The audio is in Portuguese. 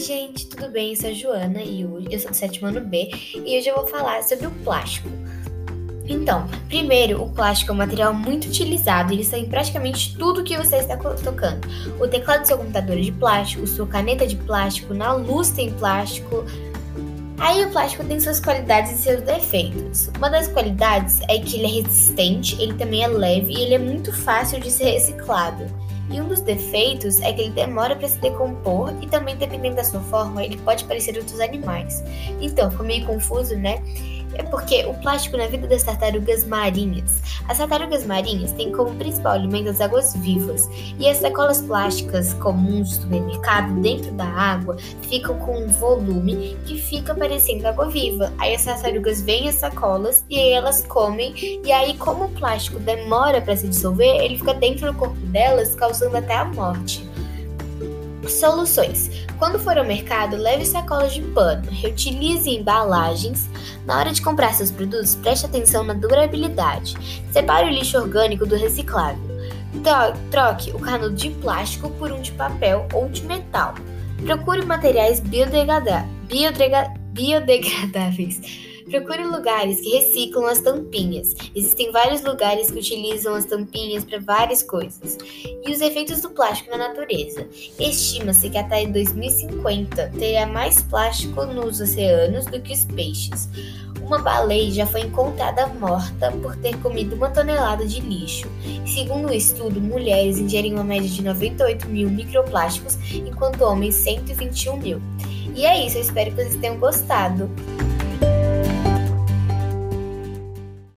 gente, tudo bem? Eu sou a Joana e hoje eu sou do sétimo ano B e hoje eu vou falar sobre o plástico. Então, primeiro, o plástico é um material muito utilizado ele está em praticamente tudo que você está tocando. O teclado do seu computador é de plástico, sua caneta é de plástico, na luz tem plástico. Aí o plástico tem suas qualidades e seus defeitos. Uma das qualidades é que ele é resistente, ele também é leve e ele é muito fácil de ser reciclado. E um dos defeitos é que ele demora para se decompor e também, dependendo da sua forma, ele pode parecer outros animais. Então, ficou meio confuso, né? É porque o plástico na vida das tartarugas marinhas. As tartarugas marinhas têm como principal alimento as águas vivas, e as sacolas plásticas comuns do supermercado dentro da água ficam com um volume que fica parecendo água viva. Aí as tartarugas veem as sacolas e elas comem, e aí como o plástico demora para se dissolver, ele fica dentro do corpo delas, causando até a morte. Soluções. Quando for ao mercado, leve sacolas de pano, reutilize embalagens. Na hora de comprar seus produtos, preste atenção na durabilidade. Separe o lixo orgânico do reciclável. Troque o canudo de plástico por um de papel ou de metal. Procure materiais biodegradáveis. Procure lugares que reciclam as tampinhas. Existem vários lugares que utilizam as tampinhas para várias coisas. E os efeitos do plástico na natureza. Estima-se que até 2050 terá mais plástico nos oceanos do que os peixes. Uma baleia já foi encontrada morta por ter comido uma tonelada de lixo. Segundo o um estudo, mulheres ingerem uma média de 98 mil microplásticos, enquanto homens 121 mil. E é isso, eu espero que vocês tenham gostado.